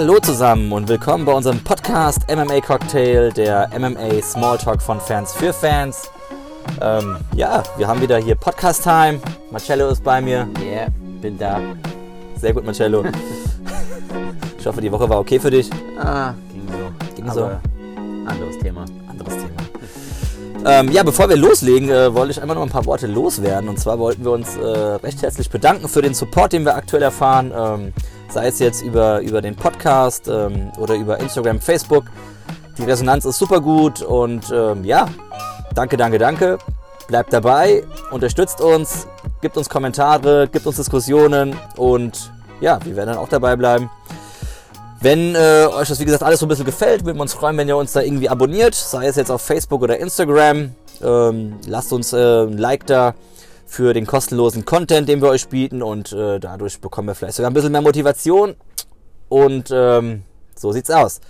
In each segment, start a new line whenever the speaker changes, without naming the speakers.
Hallo zusammen und willkommen bei unserem Podcast MMA Cocktail, der MMA Smalltalk von Fans für Fans. Ähm, ja, wir haben wieder hier Podcast Time. Marcello ist bei mir.
Yeah, bin da.
Sehr gut, Marcello. ich hoffe, die Woche war okay für dich.
Ah, ging so.
Ging so.
Aber anderes Thema.
Anderes Thema. Ähm, ja, bevor wir loslegen, äh, wollte ich einmal noch ein paar Worte loswerden. Und zwar wollten wir uns äh, recht herzlich bedanken für den Support, den wir aktuell erfahren. Ähm, sei es jetzt über, über den Podcast ähm, oder über Instagram, Facebook. Die Resonanz ist super gut und ähm, ja, danke, danke, danke. Bleibt dabei, unterstützt uns, gibt uns Kommentare, gibt uns Diskussionen und ja, wir werden dann auch dabei bleiben. Wenn äh, euch das wie gesagt alles so ein bisschen gefällt, würden wir uns freuen, wenn ihr uns da irgendwie abonniert, sei es jetzt auf Facebook oder Instagram. Ähm, lasst uns äh, ein Like da für den kostenlosen Content, den wir euch bieten und äh, dadurch bekommen wir vielleicht sogar ein bisschen mehr Motivation und ähm, so sieht's aus.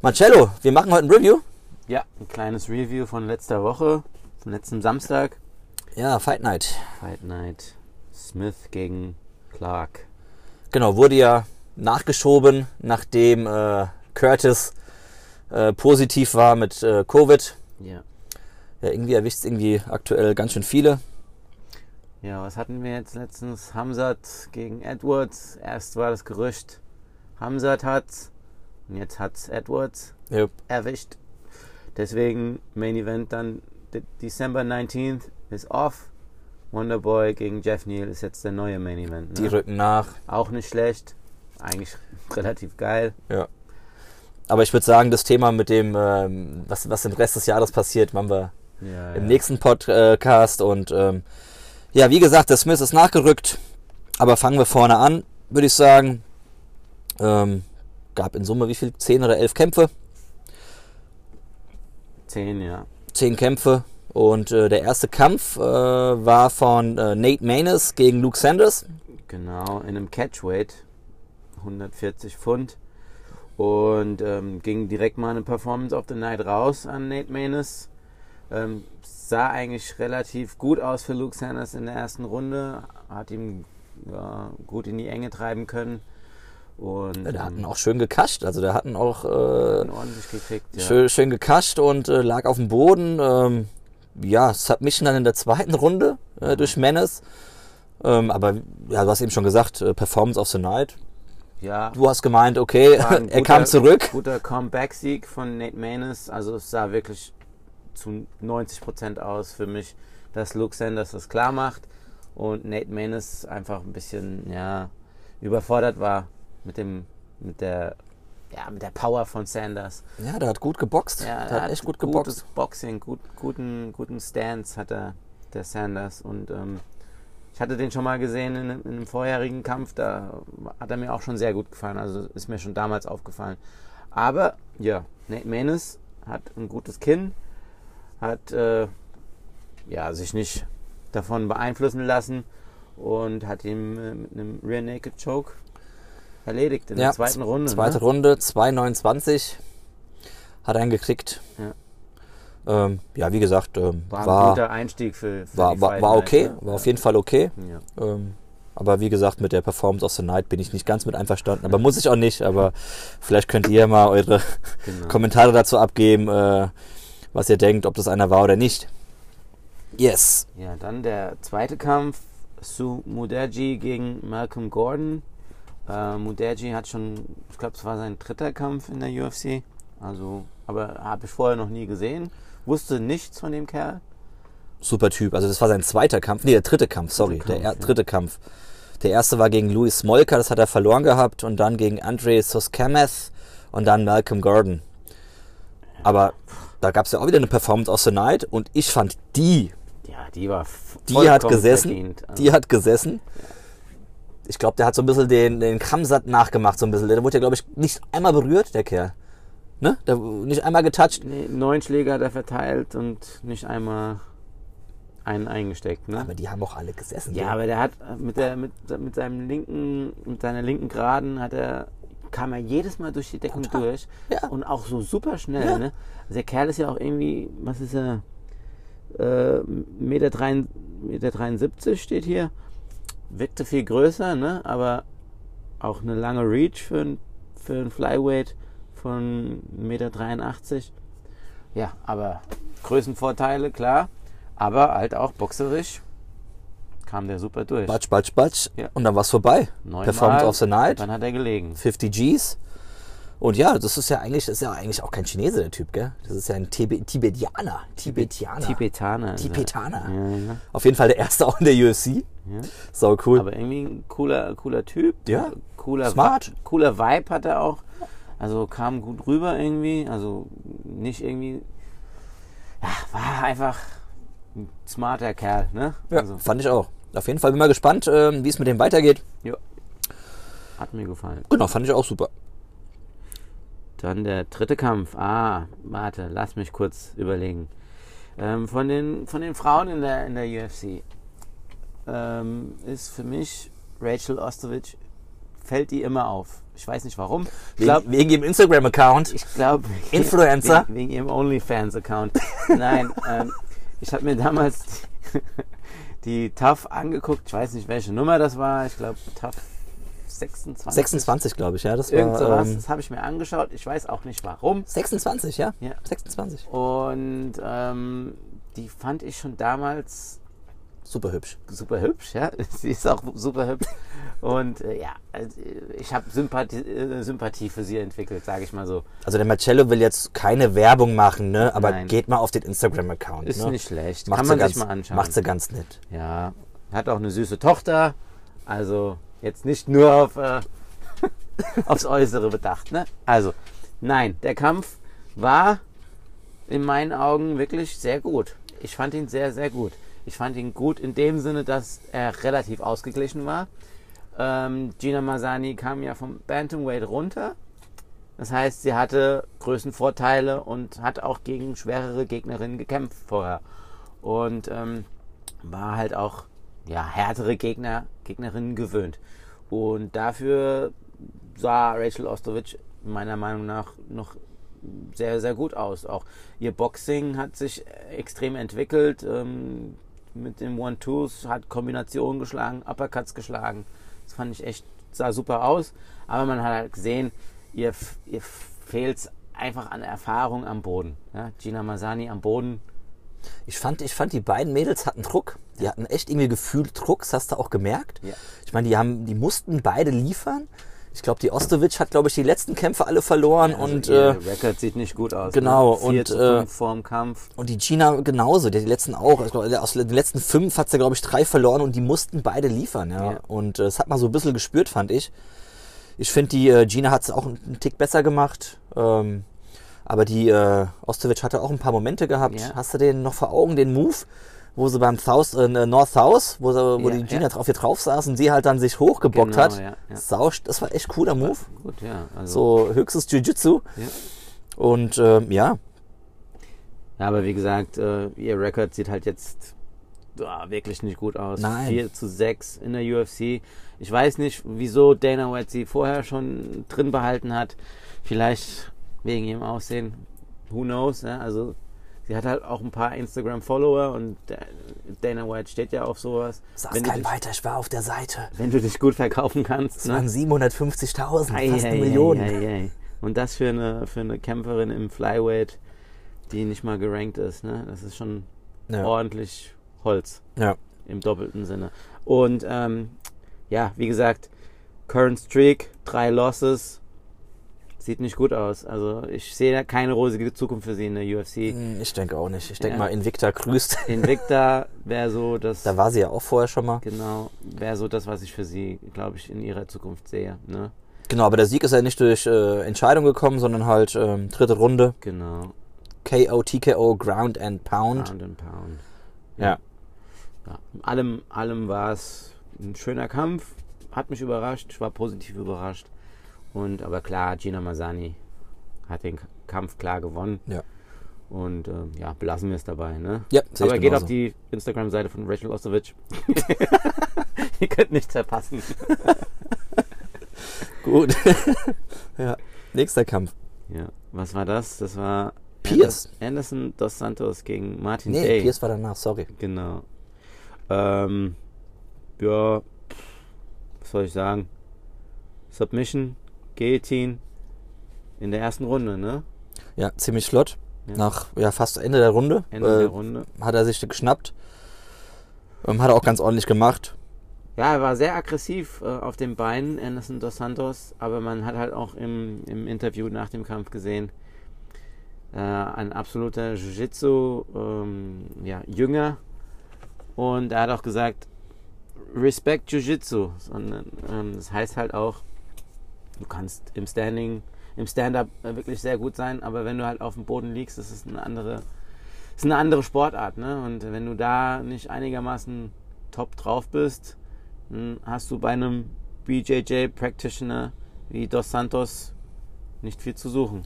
Marcello, wir machen heute ein Review.
Ja, ein kleines Review von letzter Woche, von letzten Samstag.
Ja, Fight Night.
Fight Night. Smith gegen Clark.
Genau, wurde ja nachgeschoben, nachdem äh, Curtis äh, positiv war mit äh, Covid.
Ja.
Ja, irgendwie erwischt es irgendwie aktuell ganz schön viele.
Ja, was hatten wir jetzt letztens? Hamzat gegen Edwards. Erst war das Gerücht, Hamzat hat's. Und jetzt hat's Edwards
Yep.
erwischt. Deswegen Main Event dann De December 19th ist off. Wonderboy gegen Jeff Neal ist jetzt der neue Main Event.
Die
Ne?
rücken nach.
Auch nicht schlecht. Eigentlich relativ geil.
Ja. Aber ich würde sagen, das Thema mit dem, ähm, was, was im Rest des Jahres passiert, machen wir
Ja,
im
ja.
nächsten Podcast. Und ähm, ja, wie gesagt, der Smith ist nachgerückt. Aber fangen wir vorne an, würde ich sagen. Ähm, gab in Summe wie viel? Zehn oder elf Kämpfe?
Zehn, ja.
Zehn Kämpfe. Und äh, der erste Kampf äh, war von äh, Nate Maness gegen Luke Sanders.
Genau, in einem Catchweight. 140 Pfund. Und ähm, ging direkt mal eine Performance of the Night raus an Nate Maness. Ähm, sah eigentlich relativ gut aus für Luke Sanders in der ersten Runde. Hat ihm ja, gut in die Enge treiben können. Und
Der hat ihn
ähm,
auch schön gekascht. Also der hat ihn auch äh,
ordentlich gekriegt. Ja.
schön, schön gekascht und äh, lag auf dem Boden. Ähm, ja, Submission dann in der zweiten Runde äh, durch Menace. Ähm, aber ja, du hast eben schon gesagt, äh, Performance of the Night.
ja.
Du hast gemeint, okay, er kam
guter-
zurück.
Guter Comeback-Sieg von Nate Maness. Also es sah wirklich zu 90% aus für mich, dass Luke Sanders das klar macht und Nate Maness einfach ein bisschen ja, überfordert war mit dem mit der ja, mit der Power von Sanders.
Ja, der hat gut geboxt.
Ja,
der hat echt gut geboxt.
gutes Boxing, gut, guten, guten Stance hat er, der Sanders. Und ähm, ich hatte den schon mal gesehen in, einem- in einem vorherigen Kampf, da hat er mir auch schon sehr gut gefallen. Also ist mir schon damals aufgefallen. Aber ja, Nate Maness hat ein gutes Kinn, hat äh, ja, sich nicht davon beeinflussen lassen und hat ihn äh, mit einem Rear Naked Choke erledigt in
Ja,
der zweiten Runde.
Zweite
ne?
Runde, 2,29 hat er ihn gekriegt.
Ja.
Ähm, ja, wie gesagt, ähm,
War ein
war,
guter Einstieg für, für
war,
die
war, war
Night,
okay,
ne?
war auf jeden Fall okay.
Ja.
Ähm, aber wie gesagt, mit der Performance of the Night bin ich nicht ganz mit einverstanden. Aber muss ich auch nicht. Aber vielleicht könnt ihr mal eure
Genau.
Kommentare dazu abgeben, äh, was ihr denkt, ob das einer war oder nicht. Yes.
Ja, dann der zweite Kampf. Su Mudaji gegen Malcolm Gordon. Äh, Mudaji hat schon, ich glaube, es war sein dritter Kampf in der UFC. Also, aber habe ich vorher noch nie gesehen. Wusste nichts von dem Kerl.
Super Typ. Also das war sein zweiter Kampf. Nee, der dritte Kampf, sorry.
Dritte
der
Kampf,
er,
ja.
dritte Kampf. Der erste war gegen Louis Smolka, das hat er verloren gehabt. Und dann gegen Andre Suskameth und dann Malcolm Gordon. Aber da gab es ja auch wieder eine Performance of the Night. Und ich fand die
Ja, die war
Die hat gesessen.
Also,
Die hat gesessen. Ich glaube, der hat so ein bisschen den, den Kramsat nachgemacht, so ein bisschen. Der wurde ja, glaube ich, nicht einmal berührt, der Kerl. Ne? Der, nicht einmal getoucht.
nee, neun Schläge hat er verteilt und nicht einmal einen eingesteckt. Ne?
Aber die haben auch alle gesessen.
Ja,
so.
aber der hat äh, mit der mit, mit seinem linken mit seiner linken Geraden hat er kam er jedes Mal durch die Deckung
Total.
durch
Ja.
und auch so super schnell.
Ja.
Ne? Also der Kerl ist ja auch irgendwie, was ist er? Äh, Meter, drein, Meter 73 steht hier. Wirkte viel größer, ne? Aber auch eine lange Reach für einen für ein Flyweight von 1,83 Meter. Ja, aber Größenvorteile, klar. Aber halt auch boxerisch kam der super durch.
Batsch, batsch, batsch.
Ja.
Und dann war es vorbei.
Neunmal,
Performance of the Night,
Dann hat er gelegen.
50 Gs. Und ja, das ist ja eigentlich, das ist ja eigentlich auch kein Chinese, der Typ, gell? Das ist ja ein Tibe Tibetianer. Tibetianer.
Tibetaner.
Tibetaner.
Ja, ja.
Auf jeden Fall der erste auch in der UFC.
Ja.
Sau cool.
Aber irgendwie ein cooler, cooler Typ.
Ja.
Cooler
Smart.
Vi- Cooler Vibe hat er auch. Also kam gut rüber irgendwie. Also nicht irgendwie. Ja, war einfach ein smarter Kerl, ne?
ja,
Also,
fand ich auch. Auf jeden Fall bin mal gespannt, ähm, wie es mit dem weitergeht.
ja. Hat mir gefallen.
Genau, fand ich auch super.
Dann der dritte Kampf. Ah, warte, lass mich kurz überlegen. Ähm, von, den, von den Frauen in der, in der UFC ähm, ist für mich Rachel Ostovich, fällt die immer auf. Ich weiß nicht warum. Ich glaube,
Wegen, wegen ihrem Instagram-Account.
ich glaube.
Influencer?
Wegen, wegen ihrem OnlyFans-Account. Nein, ähm, ich habe mir damals die, TAF angeguckt. Ich weiß nicht, welche Nummer das war. Ich glaube, TAF 26.
26, glaube ich, ja. Das
Irgend
war,
sowas.
ähm,
Das habe ich mir angeschaut. Ich weiß auch nicht warum.
26, ja?
Ja.
26.
Und ähm, die fand ich schon damals
Super hübsch.
super hübsch, ja. Sie ist auch super hübsch. Und äh, ja, also, ich habe Sympathie, äh, Sympathie für sie entwickelt, sage ich mal so.
Also der Marcello will jetzt keine Werbung machen, ne? Aber
Nein.
geht mal auf den Instagram-Account.
Ist
ne?
nicht schlecht.
Macht
Kann man
ganz,
sich mal anschauen.
Macht sie ganz nett.
Ja, hat auch eine süße Tochter. Also jetzt nicht nur auf, äh, aufs Äußere bedacht. Ne? Also, nein, der Kampf war in meinen Augen wirklich sehr gut. Ich fand ihn sehr, sehr gut. Ich fand ihn gut in dem Sinne, dass er relativ ausgeglichen war. Ähm, Gina Masani kam ja vom Bantamweight runter. Das heißt, sie hatte Größenvorteile und hat auch gegen schwerere Gegnerinnen gekämpft vorher. Und ähm, war halt auch ja, härtere Gegner, Gegnerinnen gewöhnt. Und dafür sah Rachel Ostovich meiner Meinung nach noch sehr, sehr gut aus. Auch ihr Boxing hat sich extrem entwickelt. Ähm, mit den One-Twos hat Kombinationen geschlagen, Uppercuts geschlagen. Das fand ich echt, sah super aus. Aber man hat halt gesehen, ihr, ihr fehlt einfach an Erfahrung am Boden. Ja? Gina Masani am Boden.
Ich fand, ich fand, die beiden Mädels hatten Druck. Die hatten echt irgendwie gefühlt Druck, das hast du auch gemerkt.
Ja.
Ich meine, die haben, die mussten beide liefern. Ich glaube, die Ostowitsch hat, glaube ich, die letzten Kämpfe alle verloren
Also
und äh,
Record sieht nicht gut aus.
genau,
Ne? 4
und, äh,
5 vorm Kampf.
und die Gina genauso. Die, die letzten auch. Ich glaub, aus den letzten fünf hat sie, glaube ich, drei verloren und die mussten beide liefern. Ja.
Ja.
Und äh, das hat man so ein bisschen gespürt, fand ich. Ich finde, die äh, Gina hat es auch einen Tick besser gemacht. Ähm, aber die äh, Ostowitsch hatte auch ein paar Momente gehabt.
Ja.
Hast du den noch vor Augen, den Move, wo sie beim South, äh, North South, wo, sie, wo
Ja,
die Gina
ja.
drauf, hier drauf saß und sie halt dann sich hochgebockt
Genau,
hat.
ja, ja.
Sau, das war echt cooler Move.
Gut, ja. Also,
So höchstes Jiu-Jitsu. Und ähm, ja,
ja, aber wie gesagt, äh, ihr Record sieht halt jetzt ah, wirklich nicht gut aus.
Nein.
4 zu 6 in der UFC. Ich weiß nicht, wieso Dana White sie vorher schon drin behalten hat. Vielleicht wegen ihrem Aussehen. Who knows? Ja? Also sie hat halt auch ein paar Instagram-Follower und äh, Dana White steht ja auf sowas. du,
kein
dich,
weiter, ich war auf der Seite.
wenn du dich gut verkaufen kannst.
Es
ne?
waren 750.000,
Ei,
fast
ei,
eine
ei,
Million.
ei, ei. Und das für eine, für eine Kämpferin im Flyweight, die nicht mal gerankt ist. Ne? Das ist schon
Ja.
ordentlich Holz
Ja.
im doppelten Sinne. Und ähm, ja, wie gesagt, Current Streak, drei Losses. Sieht nicht gut aus. Also ich sehe da keine rosige Zukunft für sie in der UFC.
Hm, Ich denke auch nicht. Ich denke
Ja.
mal, Invicta grüßt.
Invicta wäre so das,
Da war sie ja auch vorher schon mal.
genau, wäre so das, was ich für sie, glaube ich, in ihrer Zukunft sehe. Ne?
Genau, aber der Sieg ist ja nicht durch äh, Entscheidung gekommen, sondern halt ähm, dritte Runde.
Genau.
KO, TKO, Ground and Pound.
Pound and Pound.
Ja.
Ja, allem, allem war es ein schöner Kampf. Hat mich überrascht. Ich war positiv überrascht. Und aber klar, Gina Masani hat den Kampf klar gewonnen.
Ja.
Und ähm, ja, belassen wir es dabei. Ne?
Ja,
aber geht
genauso.
auf die Instagram-Seite von Rachel Ostowitsch. Ihr könnt nichts verpassen.
Gut. ja. Nächster Kampf.
Ja, was war das? Das war
Pierce.
Anderson dos Santos gegen Martin
Nee,
Day.
Pierce war danach, sorry.
Genau. Ähm, ja, was soll ich sagen? Submission, Guillotine, In der ersten Runde, ne?
Ja, ziemlich flott.
Ja.
Nach ja, fast Ende der Runde
Ende
äh,
der Runde.
hat er sich geschnappt. Ähm, hat er auch ganz ordentlich gemacht.
Ja, er war sehr aggressiv äh, auf den Beinen, Anderson dos Santos, aber man hat halt auch im, im Interview nach dem Kampf gesehen, äh, ein absoluter Jiu-Jitsu, ähm, ja, Jünger. Und er hat auch gesagt, Respect Jiu-Jitsu. Ähm, das heißt halt auch, du kannst im Standing, im Stand-up äh, wirklich sehr gut sein, aber wenn du halt auf dem Boden liegst, das ist eine andere, ist eine andere Sportart, ne? Und wenn du da nicht einigermaßen top drauf bist, hast du bei einem BJJ Practitioner wie Dos Santos nicht viel zu suchen.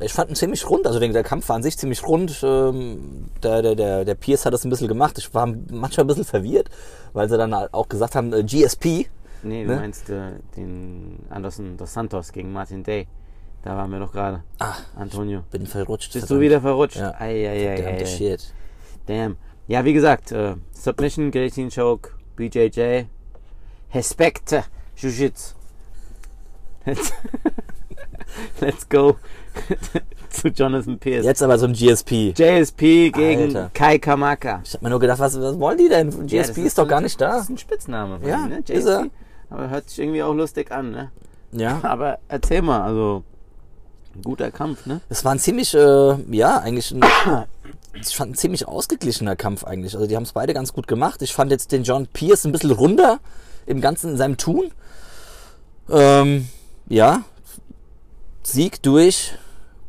Ich fand ihn ziemlich rund, also der, der Kampf war an sich ziemlich rund. Ähm, der, der, der, der Pierce hat das ein bisschen gemacht. Ich war manchmal ein bisschen verwirrt, weil sie dann auch gesagt haben, äh, GSP.
Nee, du
Ne?
meinst äh, den Anderson Dos Santos gegen Martin Day. Da waren wir doch gerade.
Ah,
Antonio.
bin verrutscht.
Bist du wieder verrutscht?
Ja.
Ei, ei, ei,
Damn
ei,
shit.
Damn. Ja, wie gesagt, äh, Submission, Guillotine Choke, BJJ, Respect, Jiu-Jitsu. Let's, let's go zu Jonathan Pierce.
Jetzt aber so ein GSP.
JSP gegen
Alter.
Kai Kamaka.
Ich hab mir nur gedacht, was, was wollen die denn? GSP
Ja, das
ist, doch gar nicht da.
Das ist ein Spitzname
Ja,
ihm, ne?
ist
JSP.
er.
Aber hört sich irgendwie auch lustig an, ne?
Ja.
Aber erzähl mal, also ein guter Kampf, ne?
Es war ein ziemlich, äh, ja, eigentlich ein, ich fand ein ziemlich ausgeglichener Kampf eigentlich. Also die haben es beide ganz gut gemacht. Ich fand jetzt den John Pierce ein bisschen runder im Ganzen in seinem Tun. Ähm, ja, Sieg durch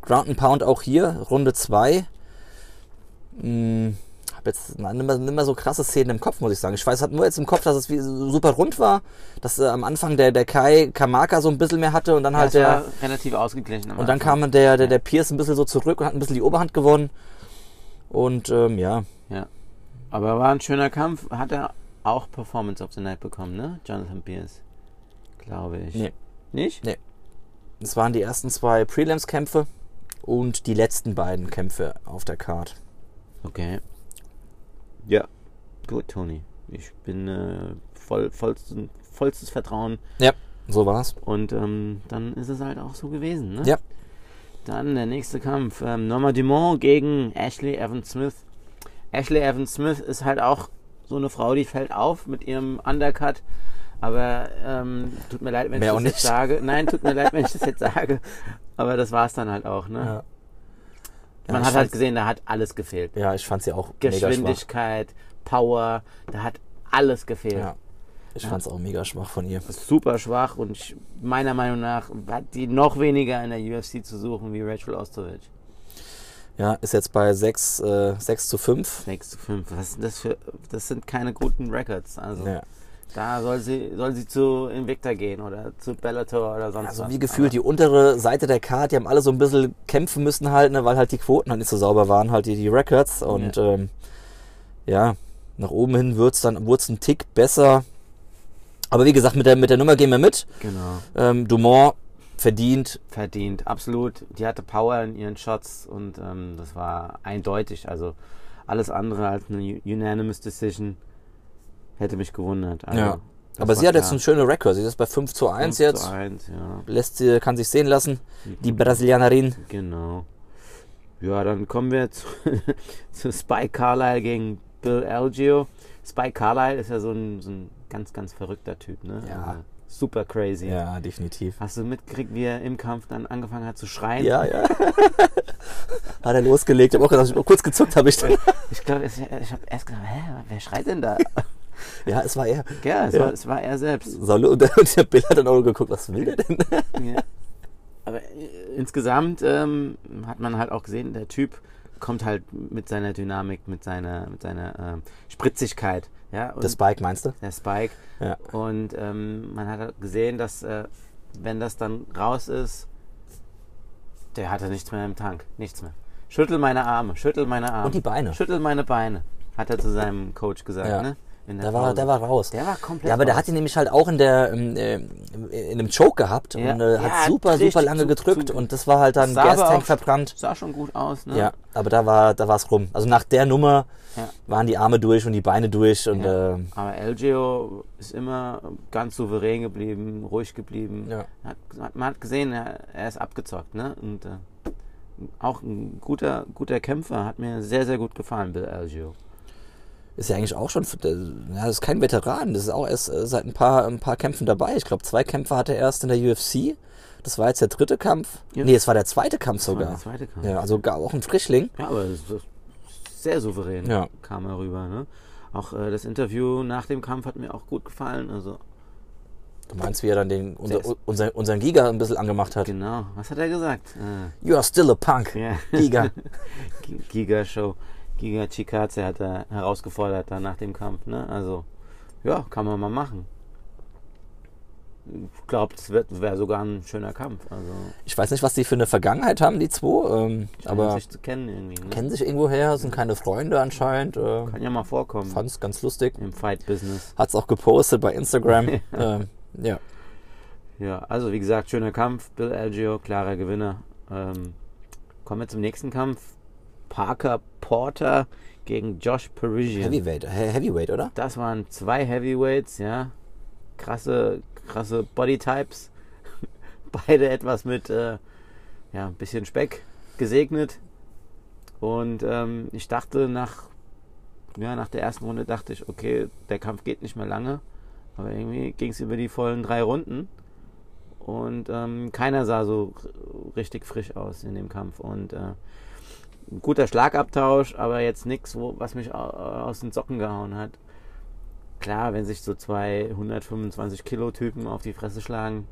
Ground and Pound auch hier, Runde 2. Hm, hab jetzt na, nicht mehr so krasse Szenen im Kopf, muss ich sagen. Ich weiß halt nur jetzt im Kopf, dass es wie, super rund war, dass äh, am Anfang der, der Kai Kamaka so ein bisschen mehr hatte und dann halt
das
der...
war relativ ausgeglichen.
Und dann
Anfang.
kam der, der, der Pierce ein bisschen so zurück und hat ein bisschen die Oberhand gewonnen. Und ähm, ja,
Ja. Aber war ein schöner Kampf. Hat er auch Performance of the Night bekommen, ne? Jonathan Pierce. Glaube ich.
Nee.
Nicht?
es waren die ersten zwei Prelims-Kämpfe und die letzten beiden Kämpfe auf der Card.
Okay. Ja. Gut, Tony. Ich bin äh, voll, vollstes, vollstes Vertrauen.
So war's.
Und ähm, dann ist es halt auch so gewesen, ne?
Ja.
Dann der nächste Kampf. Ähm, Norma Dumont gegen Ashley Evans Smith. Ashley Evans Smith ist halt auch so eine Frau, die fällt auf mit ihrem Undercut. Aber ähm, tut mir leid, wenn
Mehr
ich das jetzt sage. Nein, tut mir leid, wenn ich das jetzt sage. Aber das war es dann halt auch, ne?
Ja.
Man hat halt
fand-
gesehen, da hat alles gefehlt.
Ja, ich fand sie auch.
Geschwindigkeit, Power, da hat alles gefehlt.
Ja. Ich fand's auch mega schwach von ihr.
Super schwach und ich, meiner Meinung nach hat die noch weniger in der UFC zu suchen wie Rachel Ostovic.
Ja, ist jetzt bei 6, äh, 6 zu 5.
6 zu 5. Was sind das für. Das sind keine guten Records. Also
Ja.
Da soll sie, soll sie zu Invicta gehen oder zu Bellator oder sonst
Also
was.
wie gefühlt die untere Seite der Card, die haben alle so ein bisschen kämpfen müssen halt, ne, weil halt die Quoten halt nicht so sauber waren, halt die, die Records. Und ja, ähm, ja nach oben hin wird's dann wird's ein Tick besser. Aber wie gesagt, mit der, mit der Nummer gehen wir mit.
Genau.
Ähm, Dumont verdient.
Verdient, absolut. Die hatte Power in ihren Shots und ähm, das war eindeutig. Also alles andere als eine Unanimous Decision hätte mich gewundert. Also,
Ja. Aber sie hat jetzt
klar.
einen schönen Rekord. Sie ist bei 5 zu 1
5
jetzt.
Zu 1, ja.
Lässt sie, kann sich sehen lassen. Die Brasilianerin.
Genau. Ja, dann kommen wir zu, zu Spike Carlyle gegen Bill Algio. Spike Carlyle ist ja so ein, so ein ganz, ganz verrückter Typ, ne?
Ja.
Also super crazy.
Ja, definitiv.
Hast du mitgekriegt, wie er im Kampf dann angefangen hat zu schreien?
Ja, ja. hat er losgelegt. Ich habe auch gedacht, kurz gezuckt habe ich dann.
Ich glaube, ich habe erst gedacht, hä, wer schreit denn da?
Ja, es war er.
ja, es,
Ja.
War, es war er selbst.
Saulo, und der, und der Bill hat dann auch geguckt, was will der denn?
Ja. Aber äh, insgesamt ähm, hat man halt auch gesehen, der Typ kommt halt mit seiner Dynamik, mit seiner, mit seiner ähm, Spritzigkeit. Ja, und
Das Bike meinst du?
der Spike.
Ja.
Und ähm, man hat halt gesehen, dass äh, wenn das dann raus ist, der hatte nichts mehr im Tank. Nichts mehr. Schüttel meine Arme, schüttel meine Arme.
Und die Beine.
Schüttel meine Beine, hat er zu seinem Coach gesagt.
Ja.
Ne? In
Der war, der war raus.
Der war komplett
Ja, aber der
raus.
hat ihn nämlich halt auch in der ähm, äh, in einem Choke gehabt
Ja.
und äh,
Ja,
hat super,
richtig
super lange gedrückt
zu-
und das war halt dann Gastank verbrannt.
Sah schon gut aus, ne?
Ja, aber da war da war's rum. Also nach der Nummer
Ja.
waren die Arme durch und die Beine durch und
Ja.
ähm,
Aber LGO ist immer ganz souverän geblieben, ruhig geblieben.
Ja.
Hat, man hat gesehen, er, ist abgezockt. Ne? Und äh, auch ein guter, guter Kämpfer, hat mir sehr, sehr gut gefallen, Bill Algio.
Ist ja eigentlich auch schon, ja, das ist kein Veteran, das ist auch erst äh, seit ein paar, ein paar Kämpfen dabei. Ich glaube, zwei Kämpfe hatte er erst in der UFC. Das war jetzt der dritte Kampf.
Ja.
Nee, es war der zweite Kampf sogar.
der zweite Kampf.
Ja, also auch ein Frischling.
Ja, aber sehr souverän
Ja.
kam er rüber. Ne? Auch äh, das Interview nach dem Kampf hat mir auch gut gefallen. Also
Du meinst, wie er dann den, unser, unser, unseren Giga ein bisschen angemacht hat.
genau, was hat er gesagt? Äh,
You are still a punk,
Ja.
Giga.
Gi- Giga Chikaze hat er herausgefordert dann nach dem Kampf. Ne? Also, ja, kann man mal machen. Ich glaube, es wäre sogar ein schöner Kampf. Also,
Ich weiß nicht, was die für eine Vergangenheit haben, die zwei, ähm,
aber sich zu kennen irgendwie. Ne?
kennen sich irgendwo her, sind keine Freunde anscheinend. Äh,
Kann ja mal vorkommen
Fand's ganz lustig.
im Fight-Business.
Hat's auch gepostet bei Instagram. ähm, ja.
Ja, also wie gesagt, schöner Kampf. Bill Algio, klarer Gewinner. Ähm, kommen wir zum nächsten Kampf. Parker Porter gegen Josh Parisian.
Heavyweight, He- Heavyweight, oder?
Das waren zwei Heavyweights, ja. Krasse, krasse Bodytypes. Beide etwas mit, äh, ja, ein bisschen Speck gesegnet. Und ähm, ich dachte nach, ja, nach der ersten Runde dachte ich, okay, der Kampf geht nicht mehr lange. Aber irgendwie ging es über die vollen drei Runden. Und ähm, keiner sah so richtig frisch aus in dem Kampf. Und äh, ein guter Schlagabtausch, aber jetzt nichts, was mich au- aus den Socken gehauen hat. Klar, wenn sich so zwei 125 Kilo Typen auf die Fresse schlagen,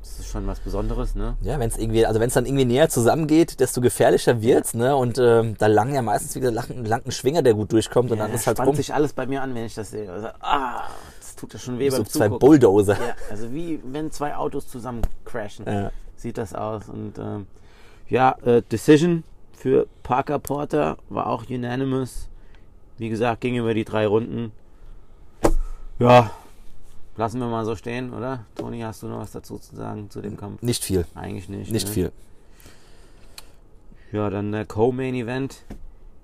das ist schon was Besonderes, ne?
Ja, wenn es irgendwie, also wenn es dann irgendwie näher zusammengeht, desto gefährlicher wird's, ne? Und ähm, da langen ja meistens wieder lang, lang ein Schwinger, der gut durchkommt und
Ja,
dann
da
ist halt
spannt
rum.
sich alles bei mir an, wenn ich das sehe. Also, ah, das tut ja schon weh
So
beim
zwei
Zugucken.
Bulldozer.
Ja, also wie wenn zwei Autos zusammen crashen,
Ja.
sieht das aus. Und ähm, ja, äh, Decision für Parker Porter war auch unanimous. Wie gesagt, ging über die drei Runden. Ja, lassen wir mal so stehen, oder? Toni, hast du noch was dazu zu sagen zu dem Kampf?
Nicht viel,
Eigentlich nicht.
nicht
ne?
viel.
Ja, dann der Co-Main Event.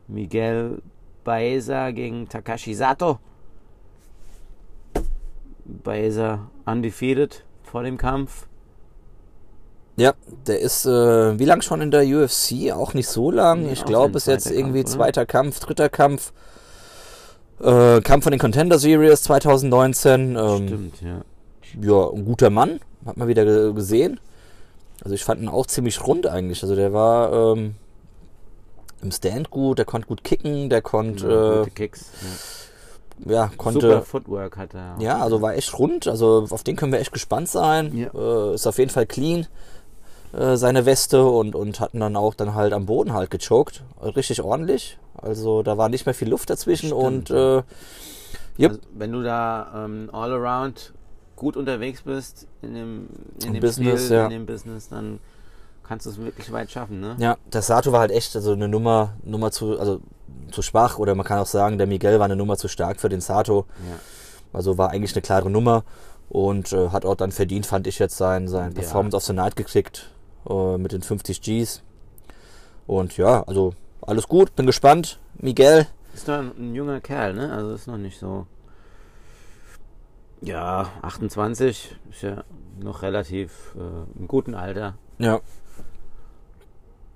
Miguel Baeza gegen Takashi Sato. Baeza undefeated vor dem Kampf.
Ja, der ist, äh, wie lang schon in der UFC? Auch nicht so lang.
Ja,
ich glaube, bis jetzt irgendwie
Kampf,
zweiter Kampf, dritter Kampf. Äh, Kampf von den Contender Series 2019. Ähm,
Stimmt, ja.
ja, ein guter Mann, hat man wieder ge- gesehen. Also ich fand ihn auch ziemlich rund eigentlich. Also der war ähm, im Stand gut, der konnte gut kicken, der
Ja,
konnte,
gute Kicks. Ja.
äh, ja,
Super
konnte,
Footwork hat er. auch.
ja, also war echt rund. Also auf den können wir echt gespannt sein.
Ja.
Äh, ist auf jeden Fall clean, äh, seine Weste und, und hatten dann auch dann halt am Boden halt gechoked. Richtig ordentlich. Also da war nicht mehr viel Luft dazwischen
Stimmt,
und
ja.
äh, Yep.
Also, wenn du da ähm, all around gut unterwegs bist in dem, in dem
Business,
Spiel,
ja.
in dem Business, dann kannst du es wirklich weit schaffen, ne?
Ja, der Sato war halt echt also eine Nummer, Nummer zu, also zu schwach oder man kann auch sagen, der Miguel war eine Nummer zu stark für den Sato.
Ja.
Also war eigentlich eine klare Nummer und äh, hat auch dann verdient, fand ich jetzt sein, sein
Ja.
Performance of the Night gekriegt äh, mit den 50 Gs. Und ja, also alles gut, bin gespannt. Miguel,
Ist doch ein, junger Kerl, ne? Also ist noch nicht so. Ja, 28 ist ja noch relativ äh, im guten Alter.
ja,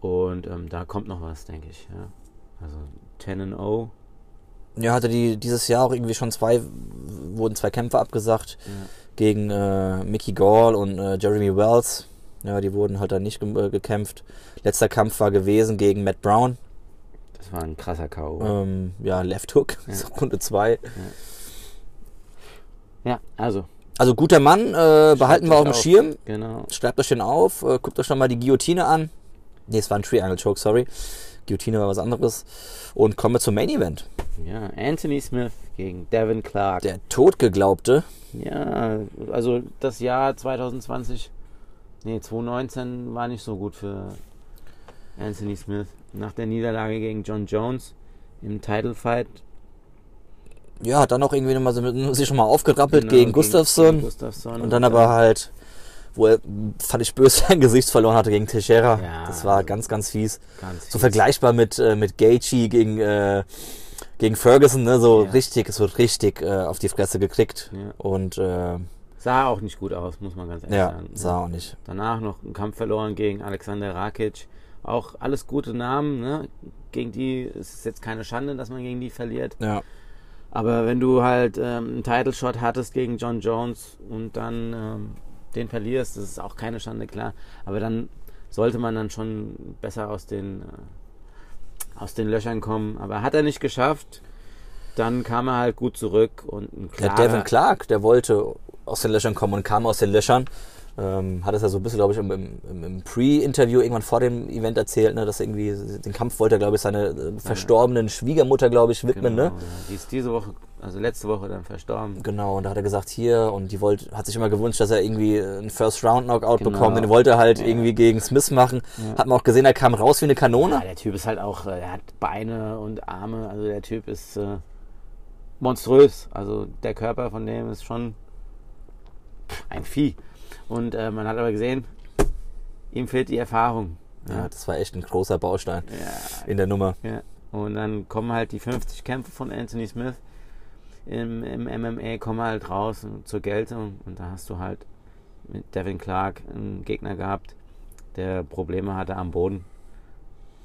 Und ähm, da kommt noch was, denke ich. Ja. Also 10 and 0.
ja, hatte die dieses Jahr auch irgendwie schon zwei, wurden zwei Kämpfe abgesagt
Ja.
gegen äh, Mickey Gall und äh, Jeremy Wells. Ja, die wurden halt dann nicht ge äh, gekämpft. Letzter Kampf war gewesen gegen Matt Brown.
Das war ein krasser K.O.
Ähm, ja, Left Hook,
Ja.
Runde 2.
Ja, also.
Also guter Mann, äh, behalten wir auf dem. Schirm.
Genau.
Schreibt euch den auf, äh, guckt euch nochmal die Guillotine an. Ne, es war ein Triangle Choke, sorry. Guillotine war was anderes. Und kommen wir zum Main Event.
Ja, Anthony Smith gegen Devin Clark.
Der Totgeglaubte.
Ja, also das Jahr 2020, nee, 2019 war nicht so gut für Anthony Smith. Nach der Niederlage gegen John Jones im Title Fight
ja, hat dann auch irgendwie nochmal so, sich schon mal aufgerappelt
Genau,
gegen Gustafsson.
Gustafsson
Und dann aber halt, wo er, fand ich böse, sein Gesicht verloren hatte gegen Teixeira.
Ja,
das war
also
ganz, ganz fies.
ganz
So
fies.
vergleichbar mit, äh, mit Gaethje gegen, äh, gegen Ferguson, ne? So
Ja.
richtig, so richtig äh, auf die Fresse gekriegt.
Ja.
Und äh,
Sah auch nicht gut aus, muss man ganz ehrlich
ja,
sagen.
sah auch nicht.
Danach noch einen Kampf verloren gegen Alexander Rakic. Auch alles gute Namen, ne? Gegen die ist es jetzt keine Schande, dass man gegen die verliert.
Ja.
Aber wenn du halt ähm, einen Title Shot hattest gegen John Jones und dann ähm, den verlierst, das ist auch keine Schande, klar. Aber dann sollte man dann schon besser aus den, äh, aus den Löchern kommen. Aber hat er nicht geschafft. Dann kam er halt gut zurück und ein
Der
klarer,
Devin Clark, der wollte aus den Löchern kommen und kam aus den Löchern. Ähm, hat es ja so ein bisschen, glaube ich, im, im, im Pre-Interview irgendwann vor dem Event erzählt, ne, dass er irgendwie den Kampf wollte, er, glaube ich, seine äh, verstorbenen Schwiegermutter, glaube ich, widmen.
genau,
Ne?
ja. Die ist diese Woche, also letzte Woche dann verstorben.
Genau, und da hat er gesagt, hier, und die wollte, hat sich immer gewünscht, dass er irgendwie einen First-Round-Knockout
Genau.
bekommt. Den wollte er halt
Ja.
irgendwie gegen Smith machen.
Ja.
Hat man auch gesehen, er kam raus wie eine Kanone.
Ja, der Typ ist halt auch, äh, er hat Beine und Arme, also der Typ ist äh, monströs. Also der Körper von dem ist schon ein Vieh. Und äh, man hat aber gesehen, ihm fehlt die Erfahrung.
Ja, das war echt ein großer Baustein
Ja,
in der Nummer.
ja. Und dann kommen halt die 50 Kämpfe von Anthony Smith im, im MMA kommen halt raus zur Geltung. Und da hast du halt mit Devin Clark einen Gegner gehabt, der Probleme hatte am Boden.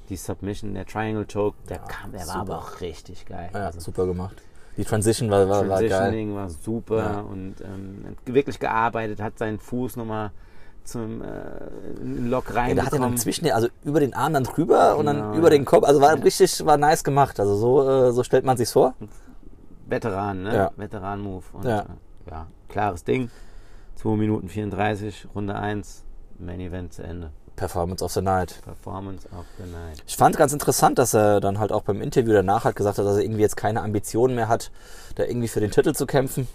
Die Submission, der Triangle Choke, der
Ja,
kam, der war
super.
aber auch richtig geil.
Ja,
Also
super gemacht. Die Transition war, war, war geil.
Transitioning war super
Ja.
und ähm, hat wirklich gearbeitet, hat seinen Fuß nochmal zum äh, Lock
Ja, da hat er dann
reinbekommen.
zwischen, also über den Arm dann drüber und dann
Genau,
über
ja.
den Kopf. Also war
Ja.
richtig, war nice gemacht. Also so, äh, so stellt man sich's vor.
Veteran, ne?
Ja.
Veteran-Move.
Ja.
äh, ja, klares Ding. 2 Minuten 34, Runde 1, Main Event zu Ende.
Performance of the Night.
Performance of the Night.
Ich fand ganz interessant, dass er dann halt auch beim Interview danach hat gesagt hat, dass er irgendwie jetzt keine Ambitionen mehr hat, da irgendwie für den Titel zu kämpfen.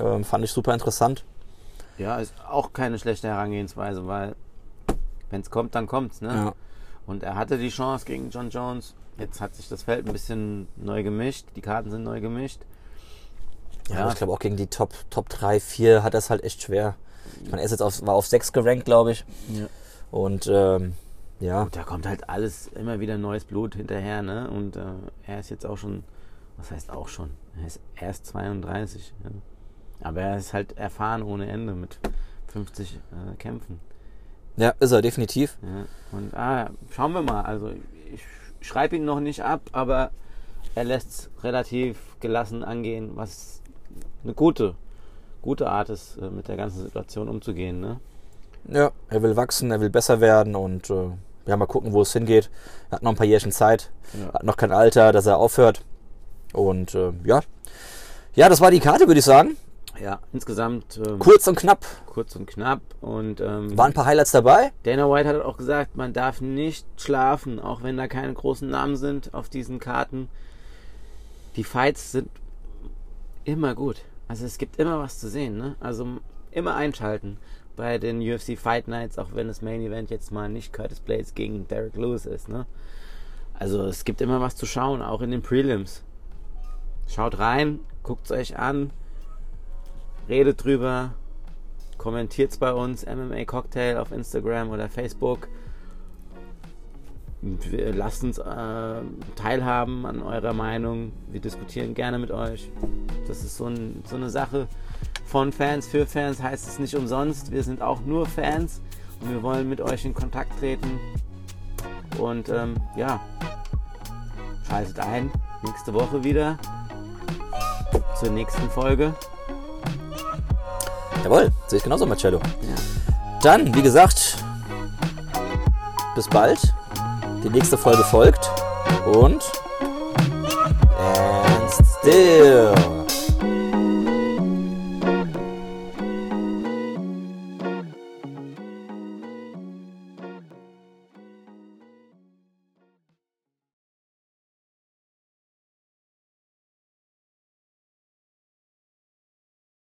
Ähm, fand ich super interessant.
Ja, ist auch keine schlechte Herangehensweise, weil wenn es kommt, dann kommt's, ne?
Ja.
Und er hatte die Chance gegen John Jones. Jetzt hat sich das Feld ein bisschen neu gemischt. Die Karten sind neu gemischt.
Ja,
Ja.
ich glaube auch gegen die Top, Top 3, 4 hat er es halt echt schwer. Ich meine, er ist jetzt auf, war auf 6 gerankt, glaube ich.
Ja.
Und ähm, ja,
Und da kommt halt alles, immer wieder neues Blut hinterher, ne? Und äh, er ist jetzt auch schon, was heißt auch schon? Er ist erst 32. Ja. Aber er ist halt erfahren ohne Ende mit 50 äh, Kämpfen.
ja, ist er definitiv.
Ja. Und ah, schauen wir mal. Also ich schreibe ihn noch nicht ab, aber er lässt es relativ gelassen angehen, was eine gute, gute Art ist, äh, mit der ganzen Situation umzugehen, ne?
Ja, er will wachsen, er will besser werden und äh, ja, mal gucken, wo es hingeht. Er hat noch ein paar Jährchen Zeit,
Ja.
hat noch kein Alter, dass er aufhört. Und äh, ja. Ja, das war die Karte, würde ich sagen.
Ja, insgesamt ähm,
Kurz und knapp.
kurz und knapp und ähm,
Waren ein paar Highlights dabei.
Dana White hat auch gesagt, man darf nicht schlafen, auch wenn da keine großen Namen sind auf diesen Karten. Die Fights sind immer gut. Also es gibt immer was zu sehen, ne? Also immer einschalten bei den UFC Fight Nights, auch wenn das Main Event jetzt mal nicht Curtis Blades gegen Derek Lewis ist, ne? Also es gibt immer was zu schauen, auch in den Prelims. Schaut rein, guckt's euch an, redet drüber, kommentiert's bei uns, MMA Cocktail auf Instagram oder Facebook. Lasst uns äh, teilhaben an eurer Meinung. Wir diskutieren gerne mit euch. Das ist so, ein, so eine Sache von Fans für Fans, heißt es nicht umsonst. Wir sind auch nur Fans und wir wollen mit euch in Kontakt treten. Und ähm, ja, schaltet ein. Nächste Woche wieder zur nächsten Folge.
Jawohl, sehe ich genauso, Marcello.
Ja.
Dann, wie gesagt, bis bald. Die nächste Folge folgt. Und. And still.